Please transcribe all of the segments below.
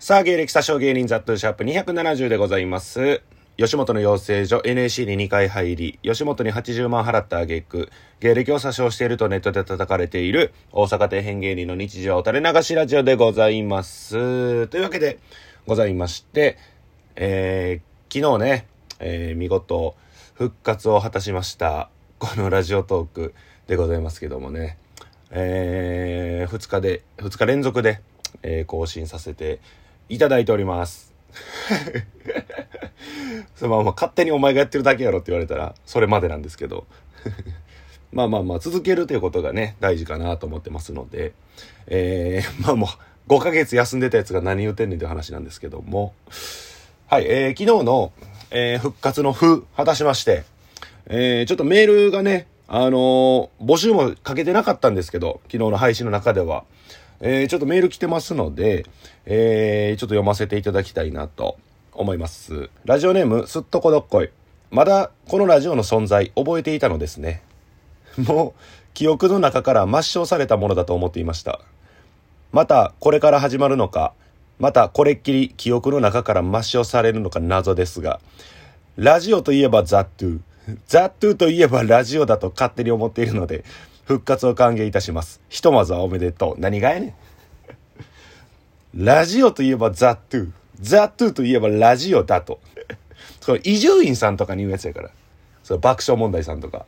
さあ、芸歴詐称芸人ザットシャープ270でございます。吉本の養成所 NAC に2回入り、吉本に80万払った挙句、芸歴を詐称しているとネットで叩かれている大阪底辺芸人の日常垂れ流しラジオでございます。というわけでございまして、えー、昨日ね、えー見事復活を果たしました、このラジオトークでございますけどもね、えー、2日で、2日連続で、えー更新させていただいております。そのまあまあ勝手にお前がやってるだけやろって言われたらそれまでなんですけど まあまあまあ続けるということがね大事かなと思ってますのでえー、まあもう5ヶ月休んでたやつが何言うてんねんという話なんですけどもはい、えー、昨日の、えー復活の風果たしましてえーちょっとメールがね、あのー募集もかけてなかったんですけど、昨日の配信の中では。えーちょっとメール来てますので、えーちょっと読ませていただきたいなと思います。ラジオネーム、すっとこどっこい。まだこのラジオの存在覚えていたのですね。もう、記憶の中から抹消されたものだと思っていました。また、これから始まるのか、また、これっきり記憶の中から抹消されるのか謎ですが、ラジオといえばザ・トゥ。ザ・トゥといえばラジオだと勝手に思っているので、復活を歓迎いたします。ひとまずはおめでとう。何がやねん。ラジオといえばザ・トゥ。ザ・トゥといえばラジオだと。それ伊集院さんとかに言うやつやから。それ爆笑問題さんとか。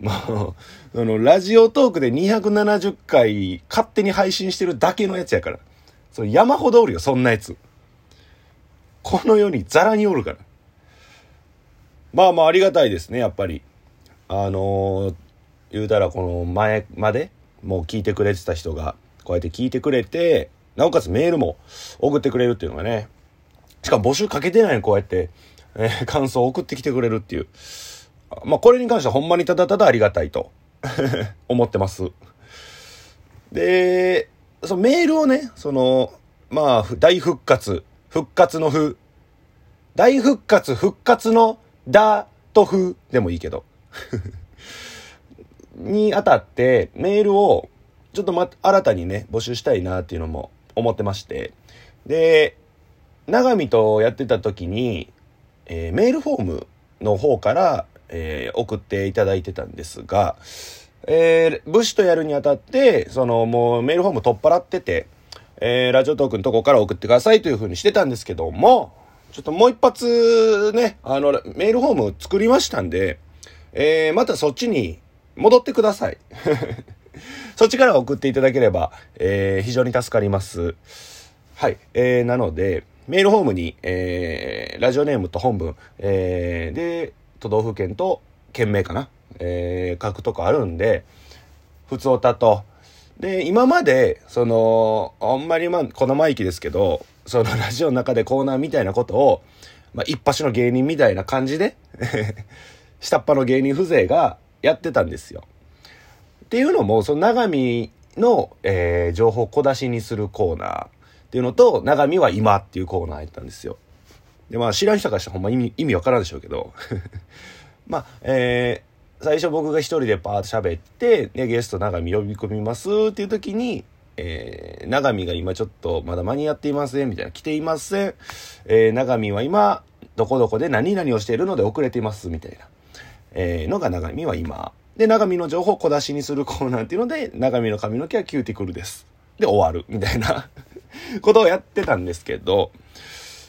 もう、その、ラジオトークで270回勝手に配信してるだけのやつやから。それ山ほどおるよ、そんなやつ。この世にザラにおるから。まあまあありがたいですね、やっぱり。あのー言うたらこの前までもう聞いてくれてた人が、こうやって聞いてくれて、なおかつメールも送ってくれるっていうのがね。しかも募集かけてないのにこうやって、えー 感想を送ってきてくれるっていう。まあこれに関してはほんまにただただありがたいと 思ってます。で、そのメールをね、その、まあ、大復活、復活のふ、大復活、復活のだとふでもいいけど。にあたってメールをちょっとま、新たにね、募集したいなっていうのも思ってまして。で、長見とやってた時に、えーメールフォームの方から、えー送っていただいてたんですが、えー、武士とやるにあたって、そのもうメールフォーム取っ払ってて、えーラジオトークのとこから送ってくださいという風にしてたんですけども、ちょっともう一発ね、あの、メールフォーム作りましたんで、えーまたそっちに戻ってください。そっちから送っていただければ、えー非常に助かります。はい。えーなので、メールフォームに、えーラジオネームと本文、えーで、都道府県と県名かな、えー書くとこあるんで、普通歌と、で、今まで、その、あんまりまあ、このマイキですけど、そのラジオの中でコーナーみたいなことを、まあ、一発の芸人みたいな感じで、下っ端の芸人風情がやってたんですよ。っていうのも、その長見の、えー情報小出しにするコーナーっていうのと、長見は今っていうコーナーやったんですよ。で、まあ、知らん人からしたらほんま意味、意味わからんでしょうけど。まあ、えー最初僕が一人でパーッと喋って、で、ゲスト長見呼び込みますっていう時に、えー、長見が今ちょっとまだ間に合っていませんみたいな、来ていません。えー、長見は今、どこどこで何々をしているので遅れていますみたいな。えーのが長見は今。で、長見の情報を小出しにするコーナーっていうので、長見の髪の毛はキューティクルです。で、終わる。みたいな ことをやってたんですけど、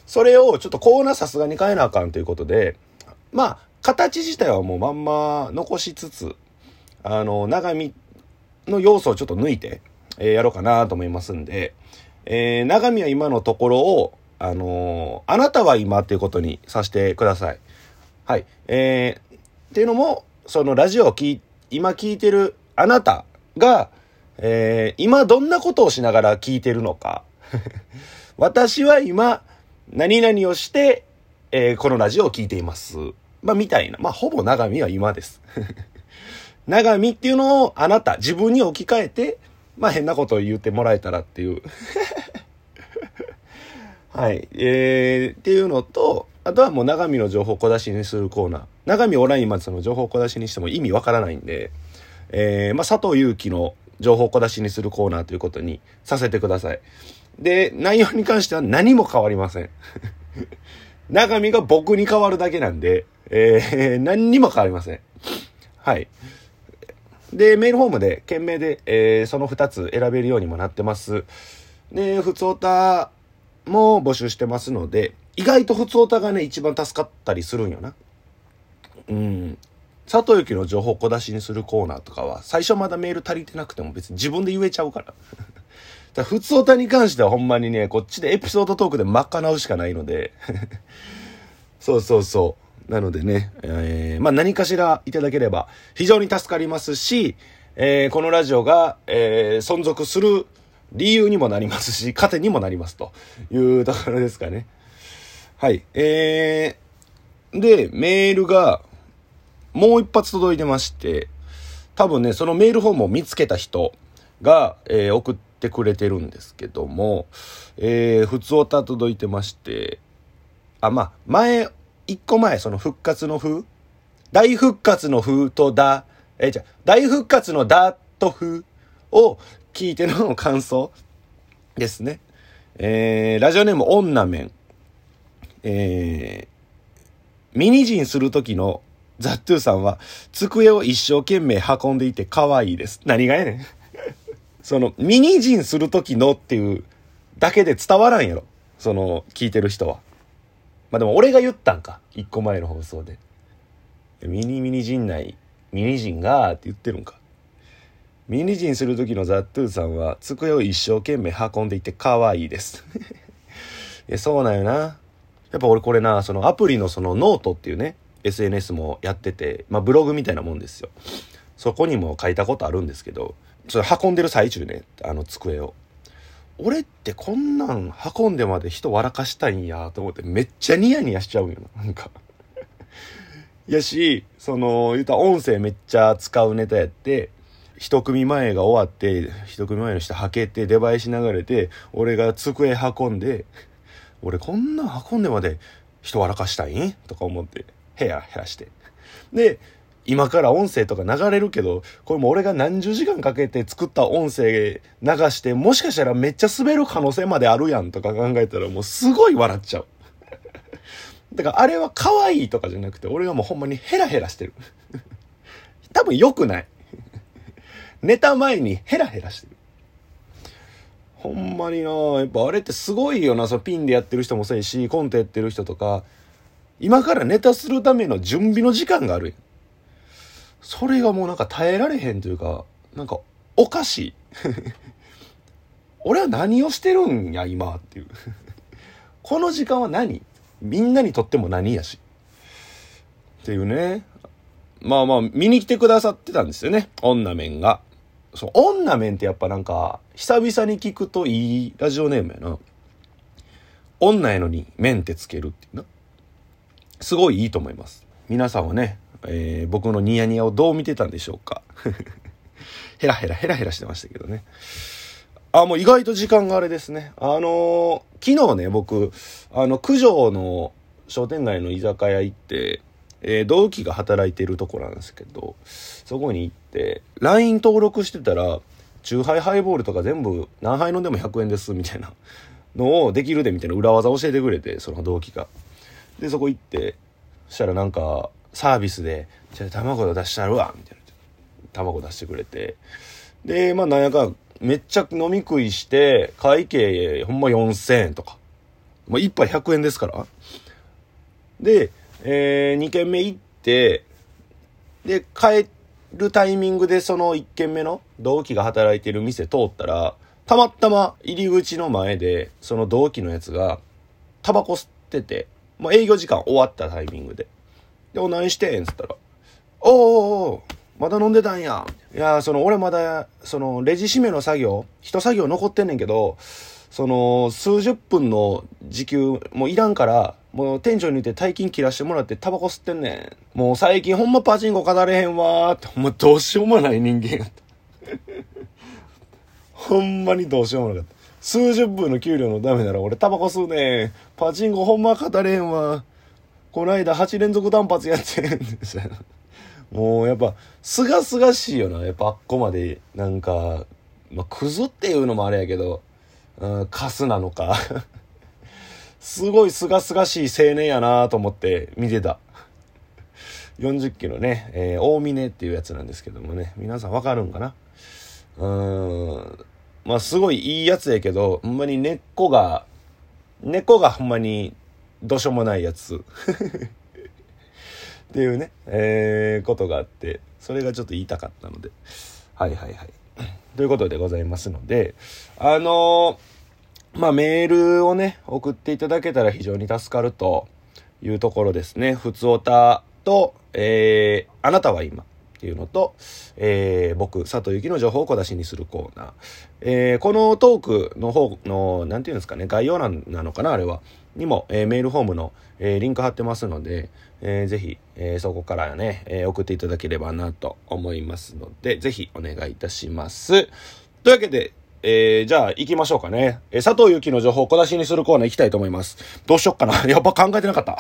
それをちょっとコーナーさすがに変えなあかんということで、まあ、形自体はもうまんま残しつつ、あの、長見の要素をちょっと抜いて、えーやろうかなと思いますんで、えー長見は今のところを、あのーあなたは今っていうことにさせてください。はい。えーっていうのも、そのラジオを聞い、今聞いてるあなたが、えー今どんなことをしながら聞いてるのか。私は今、何々をして、えーこのラジオを聞いています。まあ、みたいな。まあ、ほぼ長見は今です。長見っていうのをあなた、自分に置き換えて、まあ、変なことを言ってもらえたらっていう。はい。えー、っていうのと、あとはもう長見の情報小出しにするコーナー。長見オンラインまでその情報小出しにしても意味わからないんで、えー、まあ、佐藤祐樹の情報小出しにするコーナーということにさせてください。で、内容に関しては何も変わりません。中身が僕に変わるだけなんで、えー、何にも変わりません。はい。で、メールフォームで、件名で、えー、その2つ選べるようにもなってます。で、普通オタも募集してますので、意外と普通オタがね、一番助かったりするんよな。うん。佐藤由紀の情報小出しにするコーナーとかは、最初まだメール足りてなくても別に自分で言えちゃうから。だ普通オタに関してはほんまにね、こっちでエピソードトークで賄うしかないので そうそうそう。なのでね、えー、まあ何かしらいただければ非常に助かりますし、えー、このラジオが、えー、存続する理由にもなりますし、糧にもなりますというところですかね。はい。えー、で、メールが、もう一発届いてまして、多分ね、そのメールフォームを見つけた人が、えー、送ってくれてるんですけども、えー、普通歌届いてまして、あ、まあ、前、一個前、その復活の風大復活の風とだ、えー、じゃ大復活のだと風を聞いての感想ですね。えー、ラジオネーム女面。えー、ミニジンする時のザットゥーさんは、机を一生懸命運んでいて可愛いです。何がやねん。その、ミニジンする時のっていうだけで伝わらんやろ。その、聞いてる人は。まあでも俺が言ったんか。一個前の放送で。ミニミニ陣内、ミニ陣がーって言ってるんか。ミニ陣する時のザットゥーさんは、机を一生懸命運んでいて可愛いです。えそうなんよな。やっぱ俺これな、そのアプリのそのノートっていうね、SNS もやってて、まあブログみたいなもんですよ。そこにも書いたことあるんですけど、ちょっと運んでる最中ね、あの机を。俺ってこんなん運んでまで人笑かしたいんやと思ってめっちゃニヤニヤしちゃうんよな。なんか やし、その、言うたら音声めっちゃ使うネタやって、一組前が終わって、一組前の人はけて、出囃子流れて、俺が机運んで、俺こんな運んでまで人笑かしたいん？とか思って、部屋減らして。で、今から音声とか流れるけど、これも俺が何十時間かけて作った音声流して、もしかしたらめっちゃ滑る可能性まであるやんとか考えたらもうすごい笑っちゃう。だからあれは可愛いとかじゃなくて、俺がもうほんまにヘラヘラしてる。多分良くない。寝た前にヘラヘラしてる。ほんまになやっぱあれってすごいよな、そのピンでやってる人もそうやし、コントやってる人とか、今からネタするための準備の時間がある。やそれがもうなんか耐えられへんというか、なんかおかしい。俺は何をしてるんや、今っていう。この時間は何？みんなにとっても何やし。っていうね。まあまあ、見に来てくださってたんですよね。女面が。そう、女面ってやっぱなんか、久々に聞くといいラジオネームやな。女やのに面ってつけるっていうな。すごいいいと思います。皆さんはね、えー、僕のニヤニヤをどう見てたんでしょうか。ヘラヘラヘラヘラしてましたけどね。あ、もう意外と時間があれですね。あのー、昨日ね、僕、あの、九条の商店街の居酒屋行って、えー、同期が働いてるとこなんですけど、そこに行って、LINE 登録してたら、チューハイハイボールとか全部何杯飲んでも100円ですみたいなのをできるでみたいな裏技教えてくれて、その同期が。で、そこ行って、そしたらなんか、サービスで、じゃあ卵出したるわ、みたいな。卵出してくれて。で、まあなんやか、めっちゃ飲み食いして、会計ほんま4000円とか。まあ一杯100円ですから。で、えー、2軒目行って、で、帰るタイミングでその1軒目の同期が働いてる店通ったら、たまたま入り口の前で、その同期のやつが、タバコ吸ってて、もう営業時間終わったタイミングで。で、お、何して？んつったら、おおおまだ飲んでたんや。いや、その、俺まだ、その、レジ締めの作業、一作業残ってんねんけど、その、数十分の時給、もういらんから、もう店長に言って大金切らしてもらってタバコ吸ってんねん。もう最近ほんまパチンコ語れへんわーって、ほんまどうしようもない人間やった。ほんまにどうしようもなかった。数十分の給料のためなら俺タバコ吸うねん。パチンコほんま語れへんわ。こないだ8連続単発やってん。もうやっぱ、すがすがしいよな。やっぱあっこまで、なんか、まあ、クズっていうのもあれやけど、うん、カスなのかすごい清々しい青年やなと思って見てた。40キロね、えー、大峰っていうやつなんですけどもね、皆さんわかるんかな？うーん。まあ、すごいいいやつやけど、ほんまに根っこが、根っこがほんまにどうしようもないやつ。っていうね、えー、ことがあって、それがちょっと言いたかったので。はいはいはい。ということでございますので、あのー、まあ、メールをね、送っていただけたら非常に助かるというところですね。ふつおたと、えー、あなたは今っていうのと、えー、僕、佐藤幸の情報を小出しにするコーナー。えー、このトークの方の、なんていうんですかね、概要欄なのかな、あれは。にも、えー、メールフォームの、えー、リンク貼ってますので、えー、ぜひ、えー、そこからね、えー、送っていただければなと思いますので、ぜひお願いいたします。というわけで、えー、じゃあ行きましょうかね。えー、佐藤ゆきの情報を小出しにするコーナー行きたいと思います。どうしよっかな。やっぱ考えてなかった。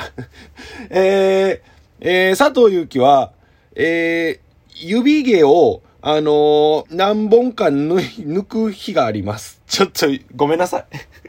えー、えー、佐藤ゆきは、えー、指毛を、あのー、何本か抜く日があります。ちょっと、ごめんなさい。